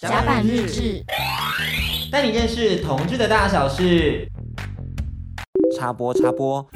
甲板日志，带你认识同志的大小事。插播插播，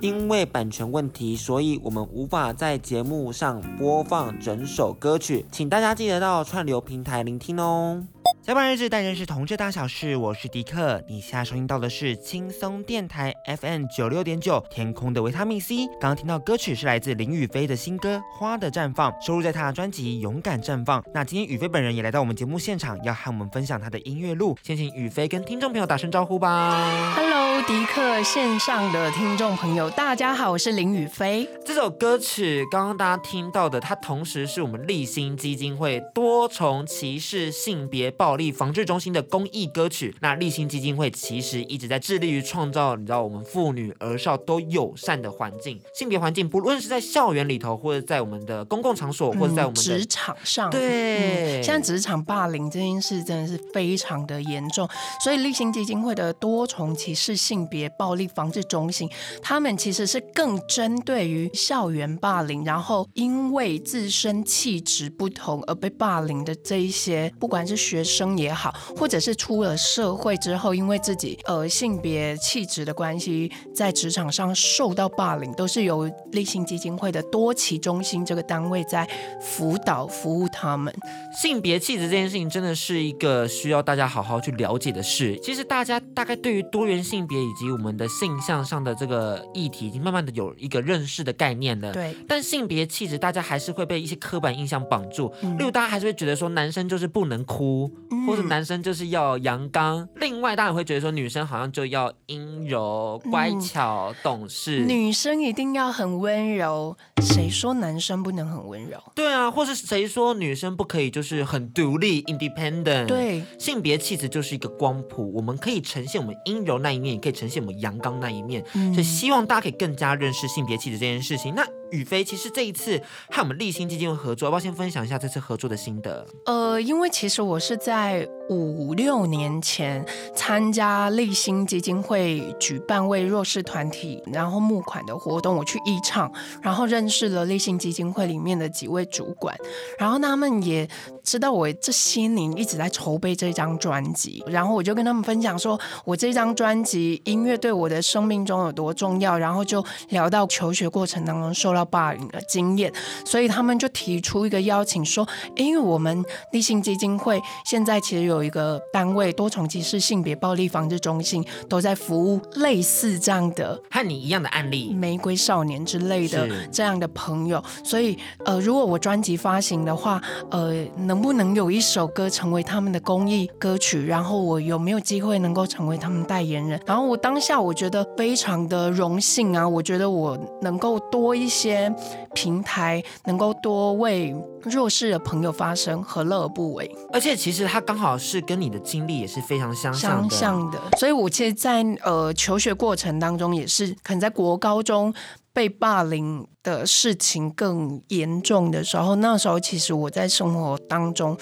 因为版权问题，所以我们无法在节目上播放整首歌曲，请大家记得到串流平台聆听哦。甲板日志，带你认识同志大小事，我是迪克。你现在收听到的是轻松电台 FM 九六点九，天空的维他命 C。刚刚听到歌曲是来自林雨菲的新歌《花的绽放》，收录在她的专辑《勇敢绽放》。那今天雨菲本人也来到我们节目现场，要和我们分享她的音乐路。先请雨菲跟听众朋友打声招呼吧。Hello，迪克线上的听众朋友，大家好，我是林雨菲。这首歌曲刚刚大家听到的，它同时是我们立新基金会多重歧视性别暴力防治中心的公益歌曲。那立新基金会其实一直在致力于创造，你知道我们妇女儿少都友善的环境，性别环境，不论是在校园里头，或者在我们的公共场所，或者在我们的职场上。对，嗯，现在职场霸凌这件事真的是非常的严重，所以立新基金会的多重歧视性别暴力防治中心，他们其实是更针对于校园霸凌，然后因为自身气质不同而被霸凌的这一些，不管是学生。也好，或者是出了社会之后，因为自己呃性别气质的关系，在职场上受到霸凌，都是由立信基金会的多奇中心这个单位在辅导服务他们。性别气质这件事情真的是一个需要大家好好去了解的事。其实大家大概对于多元性别以及我们的性向上的这个议题，已经慢慢的有一个认识的概念了。对。但性别气质，大家还是会被一些刻板印象绑住。嗯、例如，大家还是会觉得说，男生就是不能哭。或者男生就是要阳刚，嗯，另外大家会觉得说女生好像就要阴柔、乖巧、嗯、懂事，女生一定要很温柔。谁说男生不能很温柔？对啊，或是谁说女生不可以就是很独立 （independent）？对，性别气质就是一个光谱，我们可以呈现我们阴柔那一面，也可以呈现我们阳刚那一面，嗯。所以希望大家可以更加认识性别气质这件事情。那宇飞其实这一次和我们立新基金会合作，要不要先分享一下这次合作的心得？呃，因为其实我是在五六年前参加立新基金会举办为弱势团体然后募款的活动，我去义唱，然后认识了立新基金会里面的几位主管，然后他们也知道我这些年一直在筹备这张专辑，然后我就跟他们分享说，我这张专辑音乐对我的生命中有多重要，然后就聊到求学过程当中受到霸凌的经验，所以他们就提出一个邀请，说，因为我们立信基金会现在其实有一个单位多重歧视性别暴力防治中心，都在服务类似这样的和你一样的案例，玫瑰少年之类的这样的朋友。所以，呃，如果我专辑发行的话，呃，能不能有一首歌成为他们的公益歌曲？然后我有没有机会能够成为他们代言人？然后我当下我觉得非常的荣幸啊，我觉得我能够多一些。些平台能够多为弱势的朋友发声，何乐而不为？而且其实他刚好是跟你的经历也是非常相像的，相像的。所以我其实在，在呃求学过程当中，也是可能在国高中被霸凌的事情更严重的时候，那时候其实我在生活当中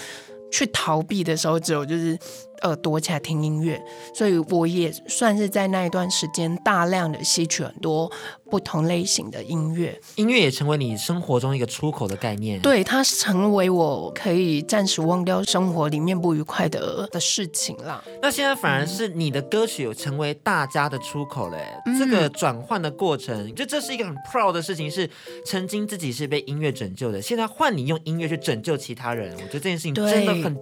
去逃避的时候，只有就是。呃，躲起来听音乐，所以我也算是在那一段时间大量的吸取很多不同类型的音乐，音乐也成为你生活中一个出口的概念。对，它成为我可以暂时忘掉生活里面不愉快的的事情啦。那现在反而是你的歌曲有成为大家的出口嘞，嗯、这个转换的过程，就这是一个很 proud 的事情，是曾经自己是被音乐拯救的，现在换你用音乐去拯救其他人，我觉得这件事情真的很。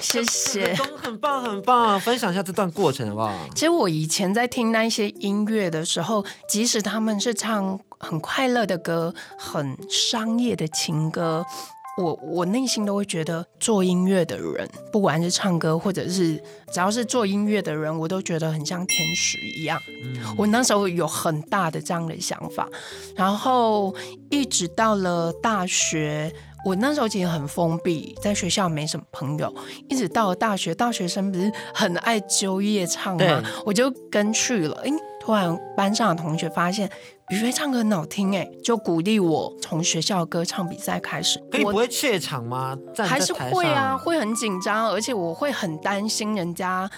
谢谢，很棒很棒，分享一下这段过程好不好？其实我以前在听那些音乐的时候，即使他们是唱很快乐的歌、很商业的情歌，我我内心都会觉得做音乐的人，不管是唱歌或者是只要是做音乐的人，我都觉得很像天使一样。嗯，我那时候有很大的这样的想法，然后一直到了大学。我那时候其实很封闭，在学校没什么朋友，一直到了大学，大学生不是很爱揪夜唱吗？我就跟去了。哎，突然班上的同学发现雨飞唱歌很好听，哎，就鼓励我从学校歌唱比赛开始。可以不会怯场吗？还是会啊，会很紧张，而且我会很担心人家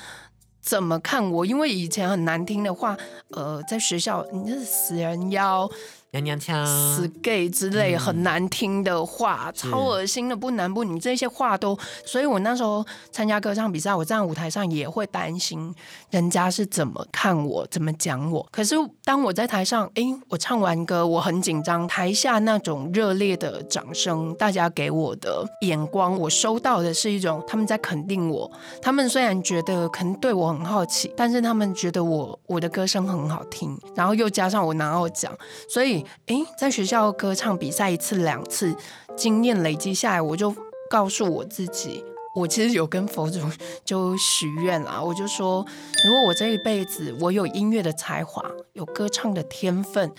怎么看我，因为以前很难听的话，呃，在学校你是死人妖。娘娘腔、死 gay 之类很难听的话，嗯、超恶心的，不男不女这些话都，所以我那时候参加歌唱比赛，我站在舞台上也会担心人家是怎么看我，怎么讲我。可是当我在台上，哎，我唱完歌，我很紧张，台下那种热烈的掌声，大家给我的眼光，我收到的是一种他们在肯定我。他们虽然觉得可能对我很好奇，但是他们觉得我我的歌声很好听，然后又加上我拿到奖，所以。诶，在学校歌唱比赛一次两次，经验累积下来，我就告诉我自己，我其实有跟佛祖 就许愿啦。我就说，如果我这一辈子我有音乐的才华，有歌唱的天分，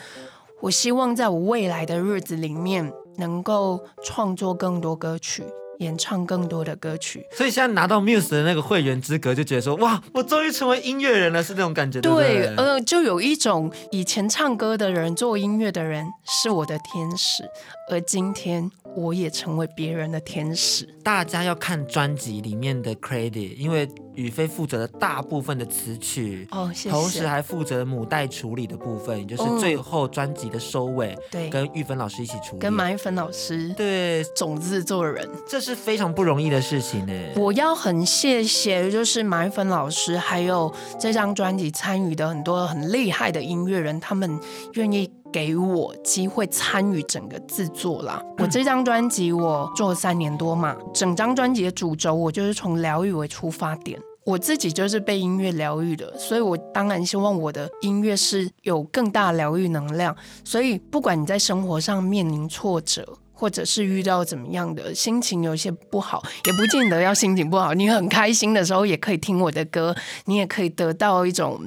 我希望在我未来的日子里面能够创作更多歌曲。演唱更多的歌曲，所以现在拿到 Muse 的那个会员资格，就觉得说哇，我终于成为音乐人了，是那种感觉。对，对，呃，就有一种以前唱歌的人做音乐的人是我的天使，而今天我也成为别人的天使。大家要看专辑里面的 credit，因为。雨飞负责了大部分的词曲，哦，谢谢。同时还负责母带处理的部分，也就是最后专辑的收尾，对，跟玉芬老师一起处理，跟马玉芬老师，对，总制作人，这是非常不容易的事情呢。我要很谢谢，就是马玉芬老师，还有这张专辑参与的很多很厉害的音乐人，他们愿意。给我机会参与整个制作啦。我这张专辑我做了三年多嘛，整张专辑的主轴我就是从疗愈为出发点，我自己就是被音乐疗愈的，所以我当然希望我的音乐是有更大疗愈能量。所以不管你在生活上面临挫折，或者是遇到怎么样的心情有些不好，也不见得要心情不好，你很开心的时候也可以听我的歌，你也可以得到一种，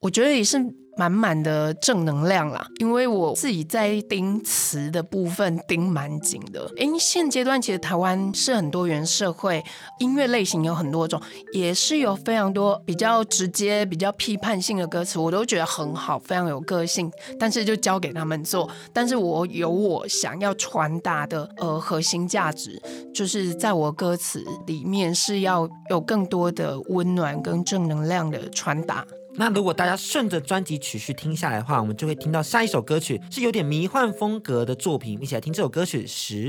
我觉得也是。满满的正能量啦，因为我自己在盯词的部分盯蛮紧的。因为现阶段其实台湾是很多元社会，音乐类型有很多种，也是有非常多比较直接、比较批判性的歌词，我都觉得很好，非常有个性。但是就交给他们做，但是我有我想要传达的呃核心价值，就是在我歌词里面是要有更多的温暖跟正能量的传达。那如果大家顺着专辑曲序听下来的话，我们就会听到下一首歌曲是有点迷幻风格的作品，一起来听这首歌曲《十》。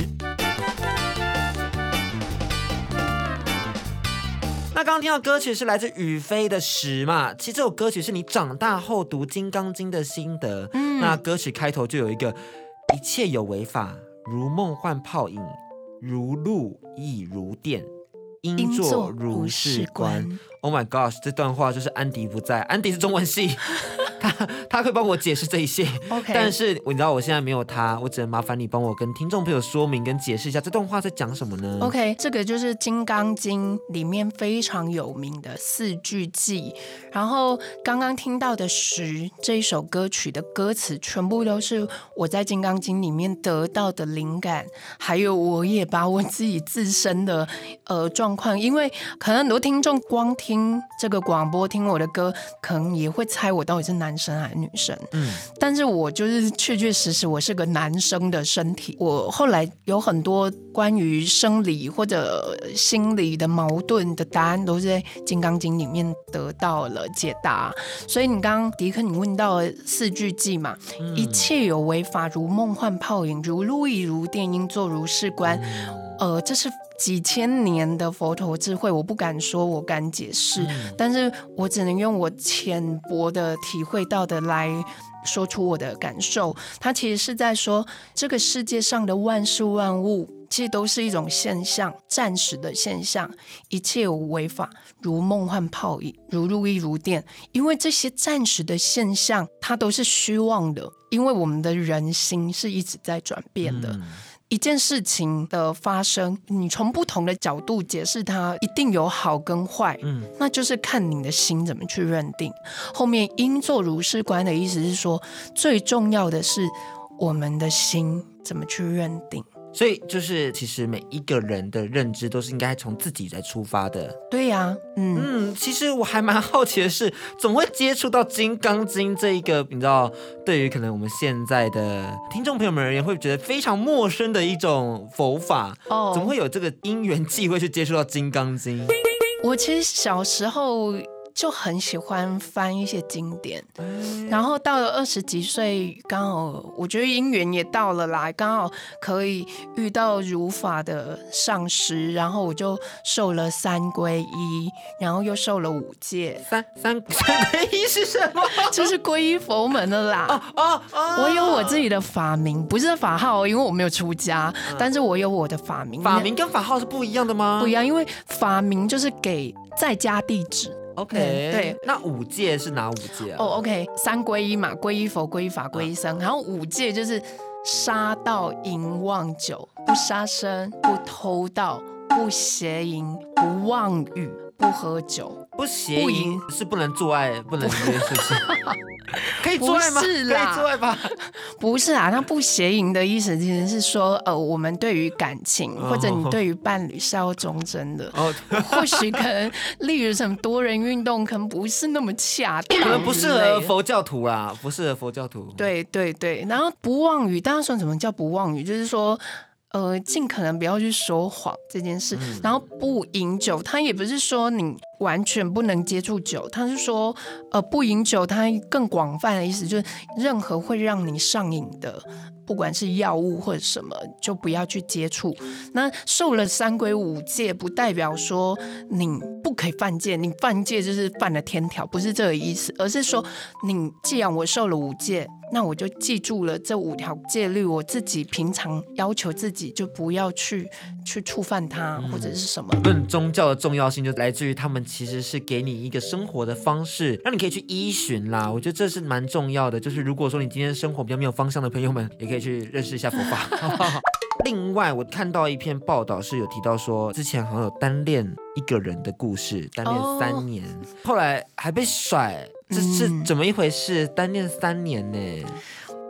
那刚刚听到歌曲是来自雨飞的《十》嘛？其实这首歌曲是你长大后读《金刚经》的心得。嗯，那歌曲开头就有一个“一切有为法，如梦幻泡影，如露亦如电，应作如是观。” Oh my gosh，这段话就是安迪不在，安迪是中文系。他他可以帮我解释这一些，Okay. 但是你知道我现在没有他，我只能麻烦你帮我跟听众朋友说明跟解释一下这段话在讲什么呢？OK，这个就是《金刚经》里面非常有名的四句偈。然后刚刚听到的《十》这一首歌曲的歌词，全部都是我在《金刚经》里面得到的灵感，还有我也把我自己自身的呃状况，因为可能很多听众光听这个广播听我的歌，可能也会猜我到底是哪。男生还是女生？嗯，但是我就是确确实实，我是个男生的身体。我后来有很多关于生理或者心理的矛盾的答案，都是在《金刚经》里面得到了解答。所以你刚刚迪克，你问到了四句偈嘛？嗯、一切有为法，如梦幻泡影，如露亦如电，音作如是观。嗯、呃，这是。几千年的佛陀智慧，我不敢说，我敢解释，嗯、但是我只能用我浅薄的体会到的来说出我的感受。它其实是在说，这个世界上的万事万物，其实都是一种现象，暂时的现象，一切无为法，如梦幻泡影，如露亦如电。因为这些暂时的现象，它都是虚妄的，因为我们的人心是一直在转变的。嗯一件事情的发生，你从不同的角度解释它，一定有好跟坏，嗯，那就是看你的心怎么去认定。后面应作如是观的意思是说，最重要的是我们的心怎么去认定。所以就是，其实每一个人的认知都是应该从自己来出发的。对呀、啊，嗯嗯，其实我还蛮好奇的是，怎么会接触到《金刚经》这一个，你知道，对于可能我们现在的听众朋友们而言，会觉得非常陌生的一种佛法。哦，怎么会有这个因缘际会去接触到《金刚经》？我其实小时候。就很喜欢翻一些经典。嗯、然后到了二十几岁，刚好我觉得姻缘也到了啦，刚好可以遇到如法的上师，然后我就受了三皈依，然后又受了五戒。三三 三皈依是什么？就是皈依佛门的啦。哦哦哦！我有我自己的法名，不是法号，因为我没有出家，嗯、但是我有我的法名。法名跟法号是不一样的吗？不一样，因为法名就是给在家地址。OK，对，那五戒是哪五戒啊？哦、oh,，OK，三皈依嘛，皈依佛、皈依法、皈依僧，然后五戒就是杀盗淫妄酒，不杀生，不偷盗，不邪淫，不妄语，不喝酒。不邪淫是不能做爱，不能约，是不是？可以做爱吗？可以做爱吧？不是啊，那不邪淫的意思其实是说，呃，我们对于感情或者你对于伴侣是要忠贞的。哦，或许可能，例如什么多人运动，可能不是那么恰当，可能不适合佛教徒啦，不适合佛教徒。对对对，然后不妄语，大家说什么叫不妄语？就是说。呃，尽可能不要去说谎这件事，嗯、然后不饮酒。他也不是说你完全不能接触酒，他是说，呃，不饮酒，它更广泛的意思就是任何会让你上瘾的，不管是药物或者什么，就不要去接触。那受了三规五戒，不代表说你不可以犯戒，你犯戒就是犯了天条，不是这个意思，而是说，你既然我受了五戒。那我就记住了这五条戒律，我自己平常要求自己就不要去去触犯它，或者是什么。论宗教的重要性，就来自于他们其实是给你一个生活的方式，让你可以去依循啦。我觉得这是蛮重要的。就是如果说你今天生活比较没有方向的朋友们，也可以去认识一下佛法。另外，我看到一篇报道是有提到说，之前好像有单恋一个人的故事，单恋三年，后来还被甩。这是怎么一回事？嗯、单恋三年呢？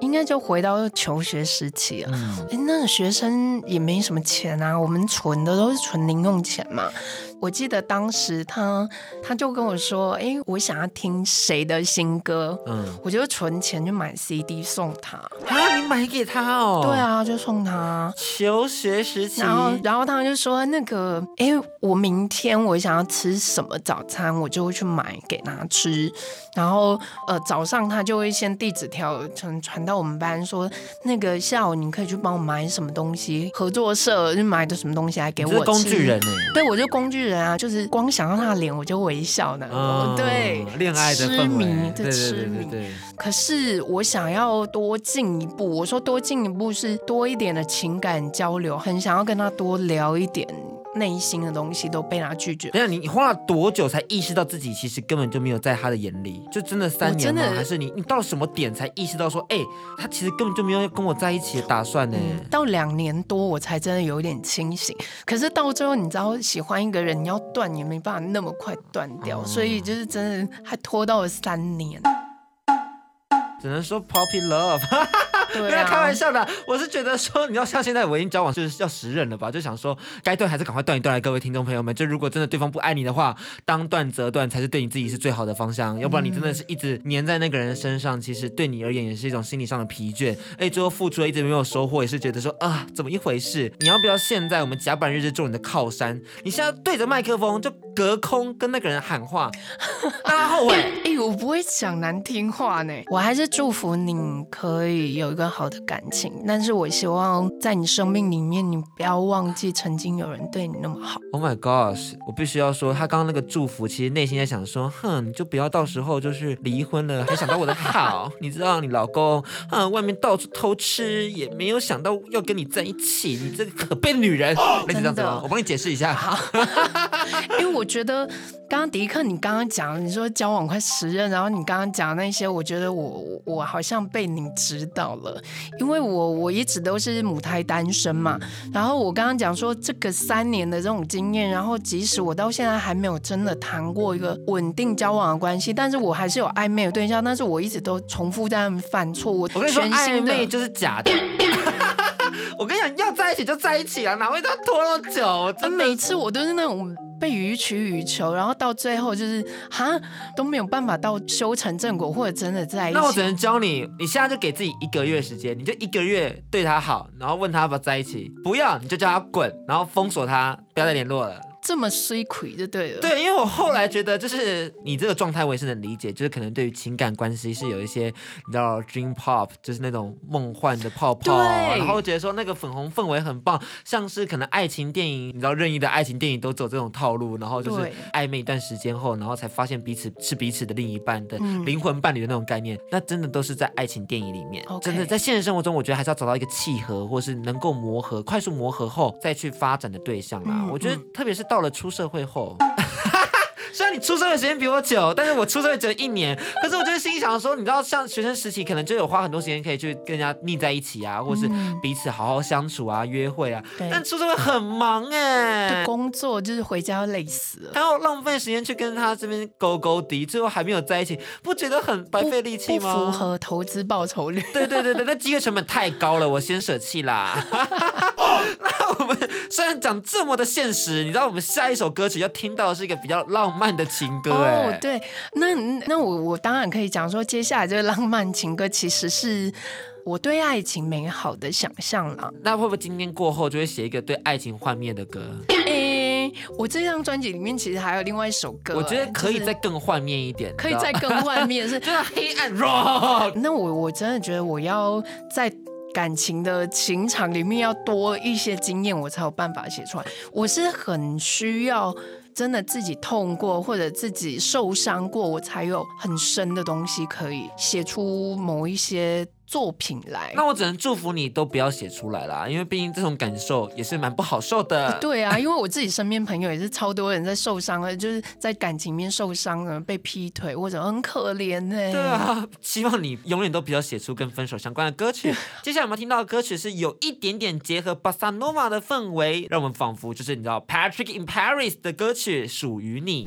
应该就回到求学时期了。哎、嗯，那个学生也没什么钱啊，我们存的都是存零用钱嘛。我记得当时他他就跟我说：“哎，我想要听谁的新歌，嗯，我就存钱去买 CD 送他。啊，你买给他哦？对啊，就送他。求学时期，然后然后他就说那个，哎，我明天我想要吃什么早餐，我就会去买给他吃。然后呃，早上他就会先递纸条传传到我们班说，那个下午你可以去帮我买什么东西，合作社就买的什么东西来给我吃。工具人呢？对，我就工具人。人啊，就是光想到他的脸，我就微笑呢。哦、对，恋爱的痴迷，对，对，对，痴迷。可是我想要多进一步，我说多进一步是多一点的情感交流，很想要跟他多聊一点。内心的东西都被他拒绝。等下，你你花了多久才意识到自己其实根本就没有在他的眼里？就真的三年吗？还是你你到什么点才意识到说，哎、欸，他其实根本就没有跟我在一起的打算呢？嗯、到两年多我才真的有点清醒。可是到最后，你知道，喜欢一个人，你要断也没办法那么快断掉，嗯、所以就是真的还拖到了三年。只能说 puppy love。不要、啊、开玩笑的，我是觉得说，你要像现在我已经交往就是要十任了吧，就想说该断还是赶快断一断来，各位听众朋友们，就如果真的对方不爱你的话，当断则断才是对你自己是最好的方向，要不然你真的是一直黏在那个人身上，其实对你而言也是一种心理上的疲倦，哎，最后付出了一直没有收获，也是觉得说啊，怎么一回事？你要不要现在我们甲板日志做你的靠山？你现在对着麦克风就隔空跟那个人喊话，让他后悔。哎，我不会讲难听话呢，我还是祝福你可以有。一个好的感情，但是我希望在你生命里面，你不要忘记曾经有人对你那么好。Oh my gosh！我必须要说，他刚刚那个祝福，其实内心在想说，哼，你就不要到时候就是离婚了，还想到我的好。你知道你老公，嗯，外面到处偷吃，也没有想到要跟你在一起，你这个可悲的女人。类似这样子吗？我帮你解释一下。好，因为我觉得刚刚迪克，你刚刚讲，你说交往快十任，然后你刚刚讲那些，我觉得我我好像被你指导了。因为我我一直都是母胎单身嘛，然后我刚刚讲说这个三年的这种经验，然后即使我到现在还没有真的谈过一个稳定交往的关系，但是我还是有暧昧的对象，但是我一直都重复在犯错。误我跟你说，暧昧就是假的。我跟你讲，要在一起就在一起啊，哪会到拖那么久？真每次我都是那种。被予取予求，然后到最后就是哈都没有办法到修成正果，或者真的在一起。那我只能教你，你现在就给自己一个月时间，你就一个月对他好，然后问他要不要在一起，不要你就叫他滚，然后封锁他，不要再联络了。这么衰亏就对了。对，因为我后来觉得，就是你这个状态，我也是能理解，就是可能对于情感关系是有一些，你知道，dream pop，就是那种梦幻的泡泡，然后觉得说那个粉红氛围很棒，像是可能爱情电影，你知道任意的爱情电影都走这种套路，然后就是暧昧一段时间后，然后才发现彼此是彼此的另一半的灵魂伴侣的那种概念，那真的都是在爱情电影里面，真的在现实生活中，我觉得还是要找到一个契合，或是能够磨合、快速磨合后再去发展的对象啦。我觉得，特别是到了出社会后。虽然你出生的时间比我久，但是我出生只有一年。可是我就是心里想说，你知道，像学生时期，可能就有花很多时间可以去跟人家腻在一起啊，或是彼此好好相处啊，约会啊。对但出社会很忙哎，工作就是回家要累死了，还要浪费时间去跟他这边勾勾滴，最后还没有在一起，不觉得很白费力气吗？不符合投资报酬率。对对对对，那机会成本太高了，我先舍弃啦。虽然讲这么的现实，你知道，我们下一首歌曲要听到的是一个比较浪漫的情歌哦，oh, 对，那那我我当然可以讲说，接下来这个浪漫情歌其实是我对爱情美好的想象了。那会不会今天过后就会写一个对爱情幻灭的歌？诶，我这张专辑里面其实还有另外一首歌，我觉得可以再更幻灭一点，可以再更幻灭是 就是黑暗 rock。那我我真的觉得我要在感情的情场里面要多一些经验，我才有办法写出来。我是很需要。真的自己痛过或者自己受伤过，我才有很深的东西可以写出某一些作品来。那我只能祝福你都不要写出来啦，因为毕竟这种感受也是蛮不好受的。对啊，因为我自己身边朋友也是超多人在受伤了，就是在感情面受伤了，被劈腿或者很可怜呢。对啊，希望你永远都不要写出跟分手相关的歌曲。接下来我们听到的歌曲是有一点点结合巴萨诺瓦的氛围，让我们仿佛就是你知道 Patrick in Paris 的歌曲。属于你。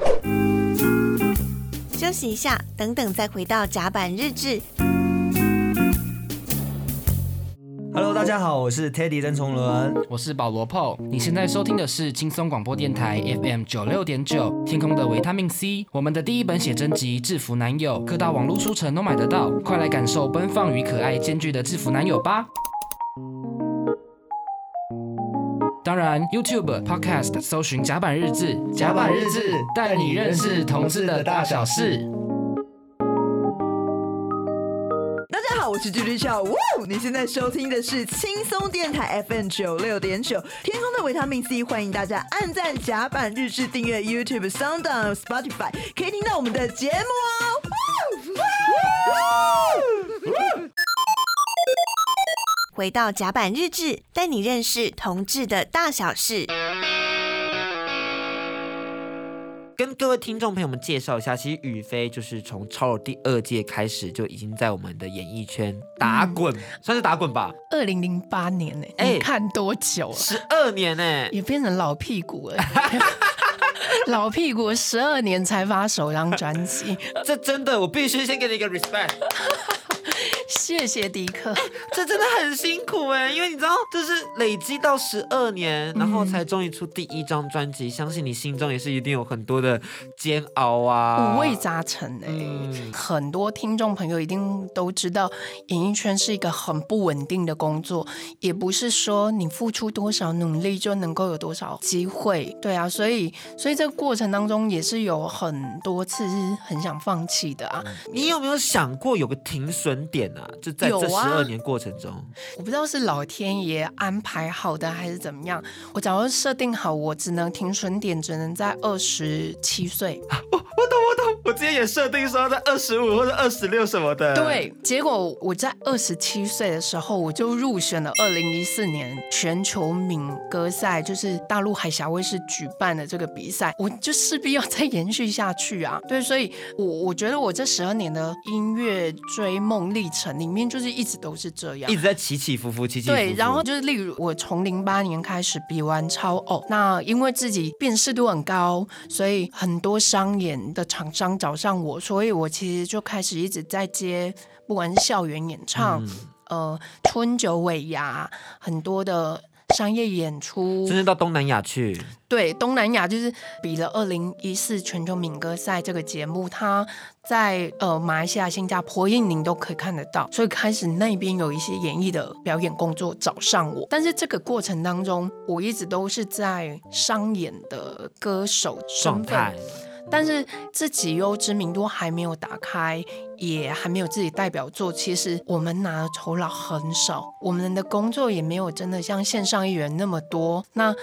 休息一下，等等再回到甲板日志。Hello，大家好，我是 Teddy 曾崇伦，我是保罗 Paul。你现在收听的是轻松广播电台 FM 九六点九，天空的维他命 C。我们的第一本写真集《制服男友》，各大网络书城都买得到，快来感受奔放与可爱兼具的制服男友吧。当然，YouTube Podcast 搜寻甲板日志，甲板日志带你认识同志的大小事。是 Judy Chow，哇，你现在收听的是轻松电台 FM 九六点九，天空的维他命 C，欢迎大家按赞甲板日志，订阅 YouTube、SoundOn、Spotify，可以听到我们的节目哦。回到甲板日志，带你认识同志的大小事。跟各位听众朋友们介绍一下，其实宇飞就是从超友第二届开始就已经在我们的演艺圈打滚，嗯、算是打滚吧。二零零八年呢、欸？哎、欸，看多久了？十二年呢、欸？也变成老屁股了。老屁股十二年才发首张专辑，这真的，我必须先给你一个 respect。谢谢迪克，这真的很辛苦哎，因为你知道，就是累积到十二年，然后才终于出第一张专辑，嗯、相信你心中也是一定有很多的煎熬啊，五味杂陈哎。嗯、很多听众朋友一定都知道，演艺圈是一个很不稳定的工作，也不是说你付出多少努力就能够有多少机会。对啊，所以，所以这个过程当中也是有很多次是很想放弃的啊。你有没有想过有个停损点呢？就在这十二年过程中，我不知道是老天爷安排好的还是怎么样。我假如设定好，我只能停损点，只能在二十七岁。我我懂我懂，我之前也设定说在二十五或者二十六什么的。对，结果我在二十七岁的时候，我就入选了二零一四年全球敏歌赛，就是大陆海峡卫视举办的这个比赛，我就势必要再延续下去啊。对，所以我我觉得我这十二年的音乐追梦历程。里面就是一直都是这样，一直在起起伏伏，起起伏伏。对，然后就是例如我从零八年开始比完超偶，那因为自己辨识度很高，所以很多商演的厂商找上我，所以我其实就开始一直在接，不管是校园演唱，嗯、呃，春酒尾牙，很多的。商业演出，甚至到东南亚去。对，东南亚就是比了二零一四全球民歌赛这个节目，它在呃马来西亚、新加坡、印尼都可以看得到，所以开始那边有一些演艺的表演工作找上我。但是这个过程当中，我一直都是在商演的歌手身份。但是自己又知名度还没有打开，也还没有自己代表作。其实我们拿的酬劳很少，我们的工作也没有真的像线上艺人那么多。那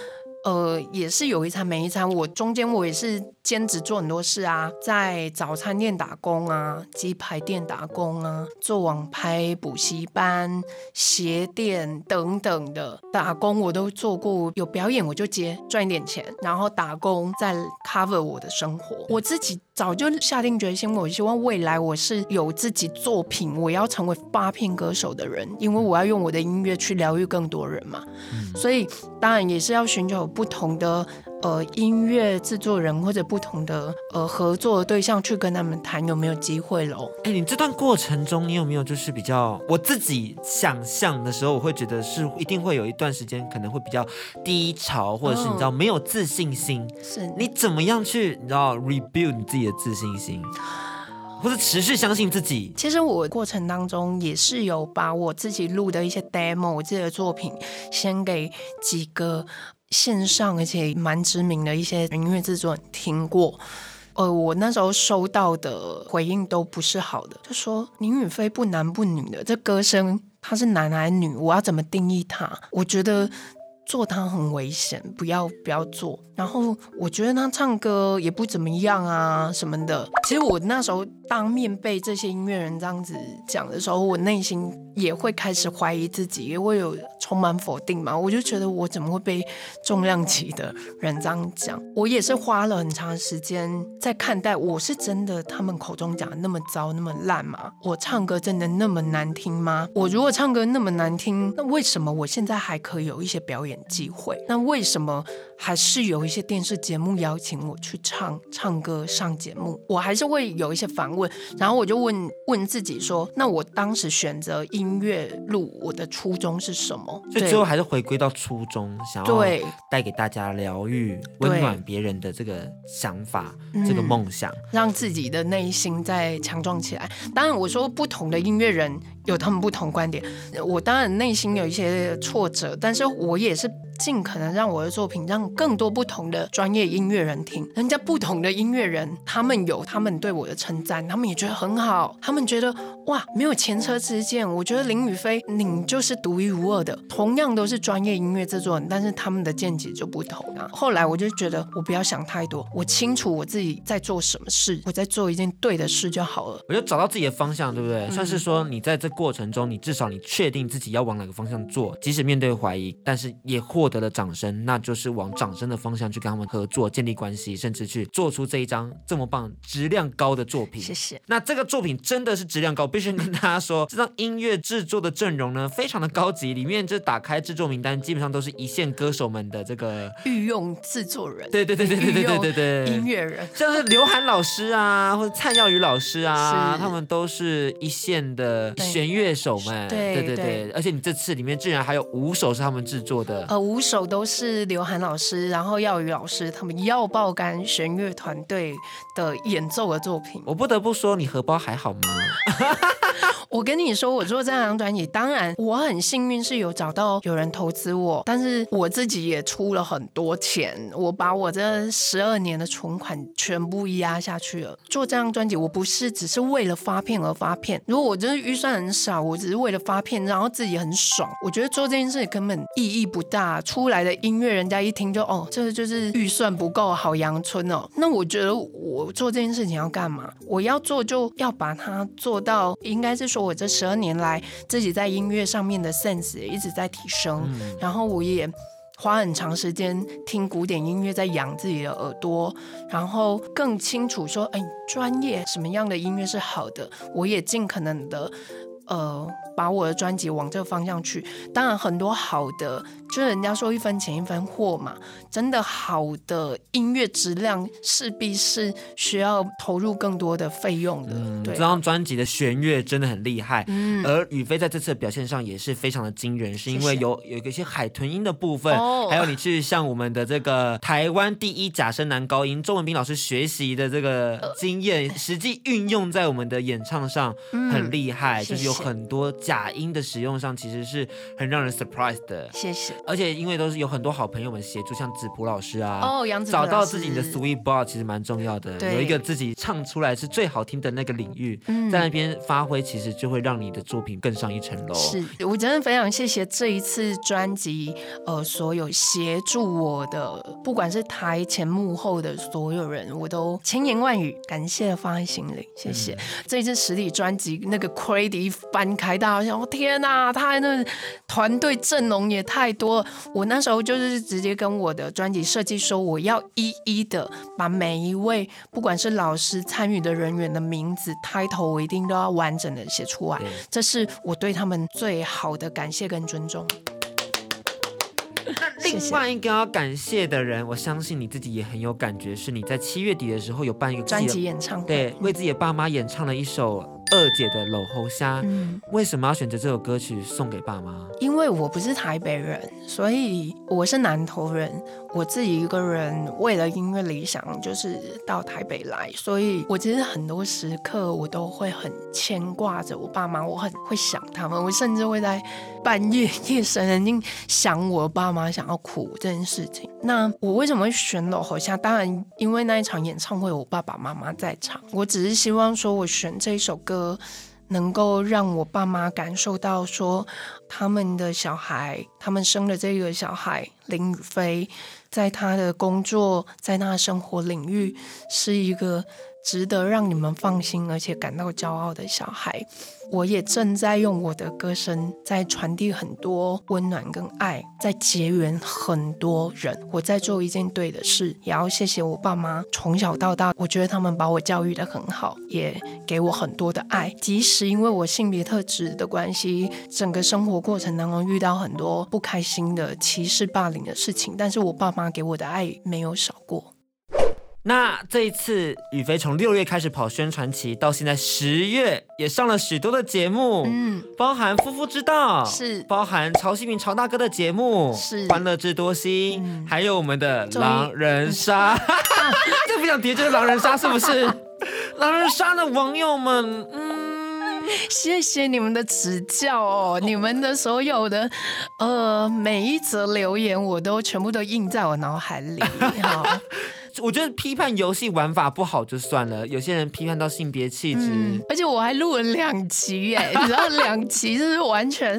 呃，也是有一餐没一餐。我中间我也是兼职做很多事啊，在早餐店打工啊，鸡排店打工啊，做网拍补习班、鞋店等等的打工我都做过。有表演我就接赚一点钱，然后打工再 cover 我的生活。我自己早就下定决心，我希望未来我是有自己作品，我要成为八片歌手的人，因为我要用我的音乐去疗愈更多人嘛。嗯、所以当然也是要寻求。不同的呃音乐制作人或者不同的呃合作的对象去跟他们谈有没有机会喽？哎，你这段过程中你有没有就是比较我自己想象的时候，我会觉得是一定会有一段时间可能会比较低潮，或者是你知道没有自信心。是、哦、你怎么样去你知道 rebuild 你自己的自信心，或者持续相信自己？其实我过程当中也是有把我自己录的一些 demo，我自己的作品先给几个。线上而且蛮知名的一些音乐制作人听过，呃，我那时候收到的回应都不是好的，就说林允飞不男不女的，这歌声他是男还是女？我要怎么定义他？我觉得做他很危险，不要不要做。然后我觉得他唱歌也不怎么样啊什么的。其实我那时候当面被这些音乐人这样子讲的时候，我内心也会开始怀疑自己，也会有。充满否定嘛，我就觉得我怎么会被重量级的人这样讲？我也是花了很长时间在看待，我是真的他们口中讲的那么糟那么烂吗？我唱歌真的那么难听吗？我如果唱歌那么难听，那为什么我现在还可以有一些表演机会？那为什么还是有一些电视节目邀请我去唱唱歌上节目？我还是会有一些反问，然后我就问问自己说：那我当时选择音乐路，我的初衷是什么？所以最后还是回归到初衷，想要带给大家疗愈、温暖别人的这个想法、这个梦想，让自己的内心再强壮起来。当然，我说不同的音乐人有他们不同观点，我当然内心有一些挫折，但是我也是。尽可能让我的作品让更多不同的专业音乐人听，人家不同的音乐人，他们有他们对我的称赞，他们也觉得很好，他们觉得哇，没有前车之鉴。我觉得林雨飞，你就是独一无二的。同样都是专业音乐制作人，但是他们的见解就不同啊。后来我就觉得，我不要想太多，我清楚我自己在做什么事，我在做一件对的事就好了。我就找到自己的方向，对不对？嗯、算是说你在这过程中，你至少你确定自己要往哪个方向做，即使面对怀疑，但是也获。得了掌声，那就是往掌声的方向去跟他们合作、建立关系，甚至去做出这一张这么棒、质量高的作品。谢谢。那这个作品真的是质量高，必须跟大家说，这张音乐制作的阵容呢，非常的高级。里面这打开制作名单，基本上都是一线歌手们的这个御用制作人。对对对对对对对对对，音乐人像是刘涵老师啊，或者蔡耀宇老师啊，他们都是一线的弦乐手们。对对对对，而且你这次里面竟然还有五首是他们制作的。呃，五首都是刘涵老师，然后耀宇老师他们要爆肝弦乐团队的演奏的作品。我不得不说，你荷包还好吗？我跟你说，我做这张专辑，当然我很幸运是有找到有人投资我，但是我自己也出了很多钱，我把我这十二年的存款全部压下去了。做这张专辑，我不是只是为了发片而发片。如果我真的预算很少，我只是为了发片，然后自己很爽，我觉得做这件事根本意义不大。出来的音乐，人家一听就哦，这就是预算不够，好阳春哦。那我觉得我做这件事情要干嘛？我要做就要把它做到，应该是说。我这十二年来自己在音乐上面的 sense 也一直在提升，嗯、然后我也花很长时间听古典音乐，在养自己的耳朵，然后更清楚说，哎，专业什么样的音乐是好的，我也尽可能的呃把我的专辑往这个方向去。当然，很多好的就是人家说一分钱一分货嘛，真的好的音乐质量势必是需要投入更多的费用的。嗯，这张专辑的弦乐真的很厉害，嗯而宇飞在这次的表现上也是非常的惊人，是因为有有一些海豚音的部分，哦还有你去向我们的这个台湾第一假声男高音周文斌老师学习的这个经验，实际运用在我们的演唱上，很厉害，嗯就是有很多假音的使用上，其实是很让人 surprise 的。谢谢。而且因为都是有很多好朋友们协助，像子普老师啊，哦杨子普找到自己的 sweet spot 其实蛮重要的，对有一个自己唱出来是最好听的那个领域，嗯在那边发挥，其实就会让你的作品更上一层楼。是我真的非常谢谢这一次专辑，呃，所有协助我的，不管是台前幕后的所有人，我都千言万语感谢放在心里，谢谢。嗯这一次实体专辑那个 credit 一翻开，大家想，我天哪，他那团队阵容也太多了。我那时候就是直接跟我的专辑设计说，我要一一的把每一位不管是老师参与的人员的名字、title，我一定都要完整的写出来。这是我对他们最好的感谢跟尊重。那另外一个要感谢的人，我相信你自己也很有感觉，是你在七月底的时候有办一个专辑演唱会，对，为自己的爸妈演唱了一首二姐的《搂猴虾》。嗯，为什么要选择这首歌曲送给爸妈？因为我不是台北人，所以我是南投人。我自己一个人为了音乐理想，就是到台北来，所以我其实很多时刻我都会很牵挂着我爸妈，我很会想他们，我甚至会在半夜夜深人静想我爸妈，想要哭这件事情。那我为什么会选搂喉虾？当然，因为那一场演唱会我爸爸妈妈在场，我只是希望说我选这首歌。能够让我爸妈感受到说，他们的小孩，他们生的这个小孩林雨霏，在他的工作，在他的生活领域，是一个值得让你们放心而且感到骄傲的小孩。我也正在用我的歌声，在传递很多温暖跟爱，在结缘很多人。我在做一件对的事，也要谢谢我爸妈，从小到大，我觉得他们把我教育得很好，也给我很多的爱。即使因为我性别特质的关系，整个生活过程当中遇到很多不开心的歧视、霸凌的事情，但是我爸妈给我的爱没有少过。那这一次，雨飞从六月开始跑宣传期，到现在十月也上了许多的节目，嗯，包含《夫妇之道》，是。包含曹新明曹大哥的节目，是欢乐智多星，嗯。还有我们的狼人杀，这不想叠就是狼人杀，是不是？狼人杀的网友们，嗯，谢谢你们的指教哦，你们的所有的呃每一则留言，我都全部都印在我脑海里。好，我觉得批判游戏玩法不好就算了，有些人批判到性别气质。嗯，而且我还录了两集耶，你知道两集就是完全，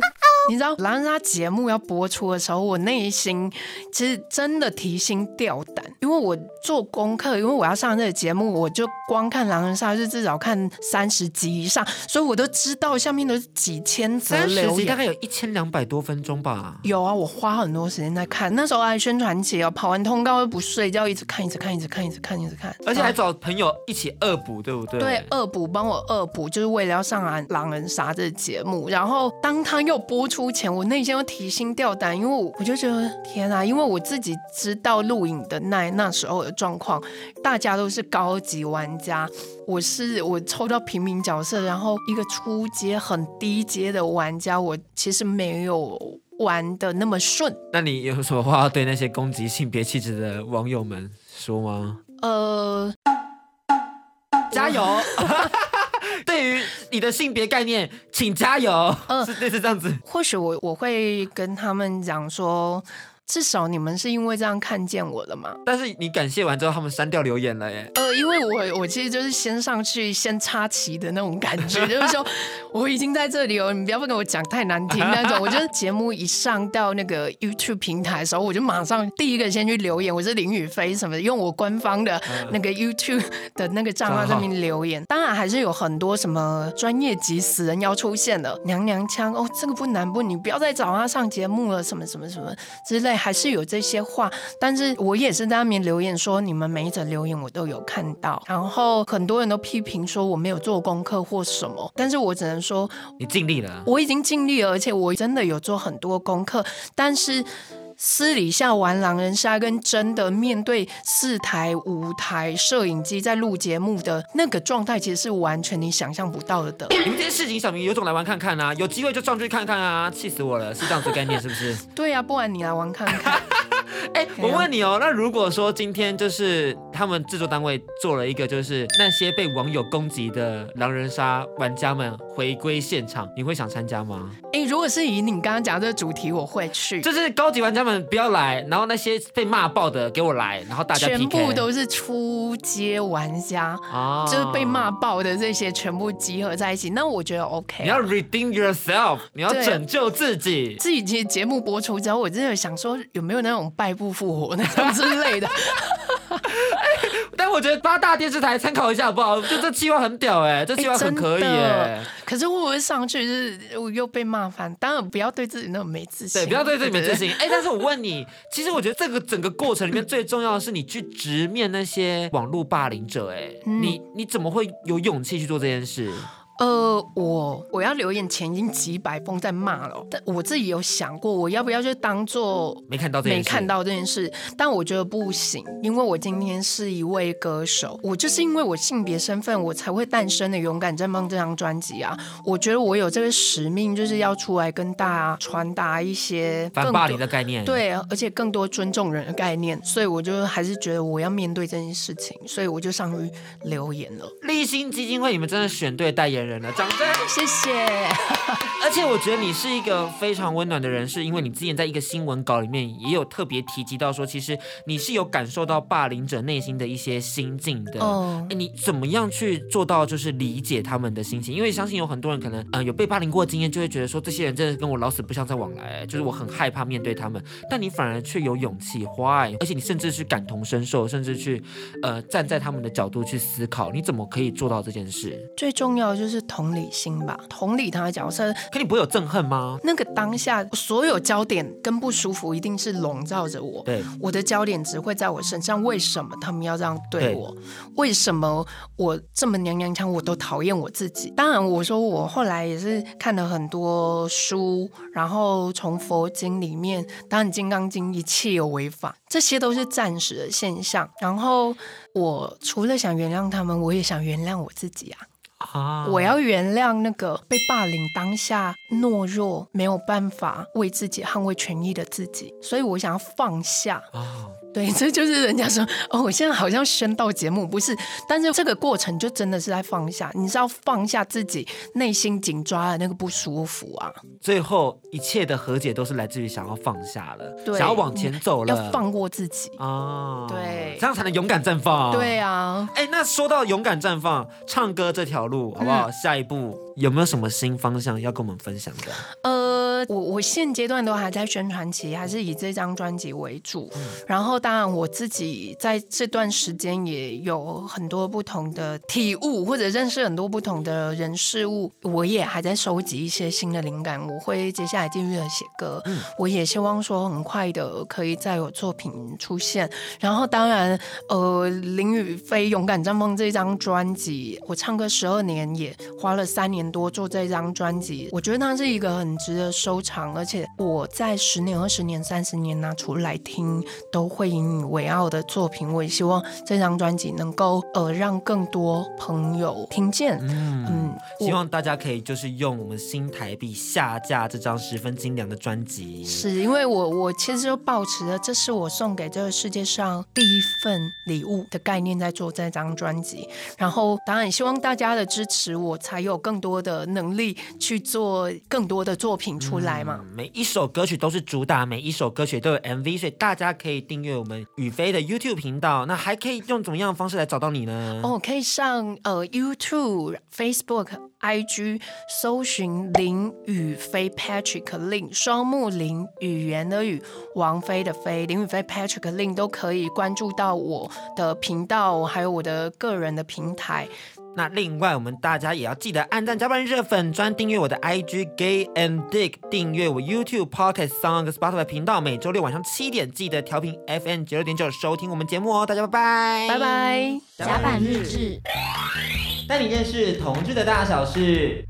你知道狼人杀节目要播出的时候，我内心其实真的提心吊胆，因为我做功课，因为我要上这个节目，我就光看狼人杀就至少看三十集以上，所以我都知道下面都是几千则留言。大概有一千两百多分钟吧。有啊，我花很多时间在看，那时候还宣传期哦，跑完通告又不睡觉，一直看，一直看，一直看，一直看，一直看，而且还找朋友一起恶补，对不对？对，恶补帮我恶补，就是为了要上《狼人杀》这个节目。然后当他又播出前，我内心又提心吊胆，因为我我就觉得天啊，因为我自己知道录影的那那时候的状况，大家都是高级玩家，我是我抽到平民角色，然后一个初阶很低阶的玩家，我其实没有玩的那么顺。那你有什么话要对那些攻击性别气质的网友们说吗？呃，加油！对于你的性别概念，请加油。嗯是类似这样子。或许我我会跟他们讲说，至少你们是因为这样看见我的嘛。但是你感谢完之后，他们删掉留言了耶。呃，因为我我其实就是先上去先插旗的那种感觉，就是说我已经在这里哦，你不要跟我讲太难听那种。我觉得节目一上到那个 YouTube 平台的时候，我就马上第一个先去留言，我是林雨霏什么的，用我官方的那个 YouTube 的那个账号上面留言。当然还是有很多什么专业级死人要出现的，娘娘腔哦，这个不难不，你不要再找他上节目了，什么什么什么之类，还是有这些话。但是我也是在那边留言说，你们每一则留言我都有看到，然后很多人都批评说我没有做功课或什么，但是我只能说你尽力了。我已经尽力了，而且我真的有做很多功课，但是私底下玩狼人杀跟真的面对四台、五台摄影机在录节目的那个状态，其实是完全你想象不到的。你们这些市井小民有种来玩看看啊，有机会就上去看看啊，气死我了，是这样子概念是不是？对呀、啊，不然你来玩看看。哎、欸，我问你哦，那如果说今天就是他们制作单位做了一个，就是那些被网友攻击的狼人杀玩家们回归现场，你会想参加吗？哎、欸，如果是以你刚刚讲的这个主题，我会去。就是高级玩家们不要来，然后那些被骂爆的给我来，然后大家全部都是出街玩家啊，就是被骂爆的这些全部集合在一起，那我觉得 OK。你要 redeem yourself，你要拯救自己。自己其实节目播出之后，我真的想说有没有那种败不复活那种之类的。但我觉得八大电视台参考一下好不好？就这计划很屌哎、欸，这计划很可以哎、欸。可是会不会上去就是我又被骂翻？当然不要对自己那么没自信。对，不要对自己没自信。哎，但是我问你，其实我觉得这个整个过程里面最重要的是你去直面那些网络霸凌者、欸。哎、嗯，你你怎么会有勇气去做这件事？呃，我我要留言前已经几百封在骂了，但我自己有想过，我要不要就当做没看到这件事，没看到这件事，但我觉得不行，因为我今天是一位歌手，我就是因为我性别身份，我才会诞生的《勇敢绽放》这张专辑啊，我觉得我有这个使命，就是要出来跟大家传达一些反霸凌的概念，对，而且更多尊重人的概念，所以我就还是觉得我要面对这件事情，所以我就上去留言了。立新基金会，你们真的选对代言人了，掌声，谢谢。而且我觉得你是一个非常温暖的人，是因为你之前在一个新闻稿里面也有特别提及到说，其实你是有感受到霸凌者内心的一些心境的。哦，哎，你怎么样去做到就是理解他们的心情？因为相信有很多人可能呃有被霸凌过的经验，就会觉得说这些人真的跟我老死不相在往来，就是我很害怕面对他们。但你反而却有勇气，why？而且你甚至是感同身受，甚至去呃站在他们的角度去思考，你怎么可以做到这件事？最重要的就是同理。心吧，同理他的角色，可你不会有憎恨吗？那个当下，所有焦点跟不舒服一定是笼罩着我。对，我的焦点只会在我身上。为什么他们要这样对我？对，为什么我这么娘娘腔，我都讨厌我自己？当然，我说我后来也是看了很多书，然后从佛经里面，当然《金刚经》一切有为法，这些都是暂时的现象。然后我除了想原谅他们，我也想原谅我自己啊。啊！我要原谅那个被霸凌当下懦弱、没有办法为自己捍卫权益的自己，所以我想要放下。啊。对，这就是人家说哦，我现在好像宣道节目不是，但是这个过程就真的是在放下，你是要放下自己内心紧抓的那个不舒服啊。最后一切的和解都是来自于想要放下了，对，想要往前走了，要放过自己啊，对，这样才能勇敢绽放。对啊，哎，那说到勇敢绽放，唱歌这条路好不好？嗯、下一步有没有什么新方向要跟我们分享的？呃，我我现阶段都还在宣传期，还是以这张专辑为主，嗯、然后。当然，我自己在这段时间也有很多不同的体悟，或者认识很多不同的人事物。我也还在收集一些新的灵感，我会接下来继续的写歌。嗯，我也希望说很快的可以再有作品出现。然后，当然，呃，林雨飞《勇敢绽放》这张专辑，我唱歌十二年，也花了三年多做这张专辑。我觉得它是一个很值得收藏，而且我在十年、二十年、三十年拿出来听，都会。引以为傲的作品，我也希望这张专辑能够呃让更多朋友听见。嗯，嗯，希望大家可以就是用我们新台币下架这张十分精良的专辑。是因为我我其实就抱持了这是我送给这个世界上第一份礼物的概念在做这张专辑，然后当然希望大家的支持，我才有更多的能力去做更多的作品出来嘛。嗯，每一首歌曲都是主打，每一首歌曲都有 MV，所以大家可以订阅我们雨飞的 YouTube 频道，那还可以用怎么样的方式来找到你呢？哦，可以上呃 YouTube、Facebook、IG 搜寻林雨飞 Patrick Lin，，双木林语言的语，王菲的菲，林雨飞 Patrick Lin 都可以关注到我的频道，还有我的个人的平台。那另外，我们大家也要记得按赞、加班、热粉专、订阅我的 IG Gay and Dick，订阅我 YouTube Podcast Song Spotify 频道，每周六晚上七点记得调频 FM 九六点九收听我们节目哦，大家拜拜，拜拜，甲板日志，带你认识同志的大小事。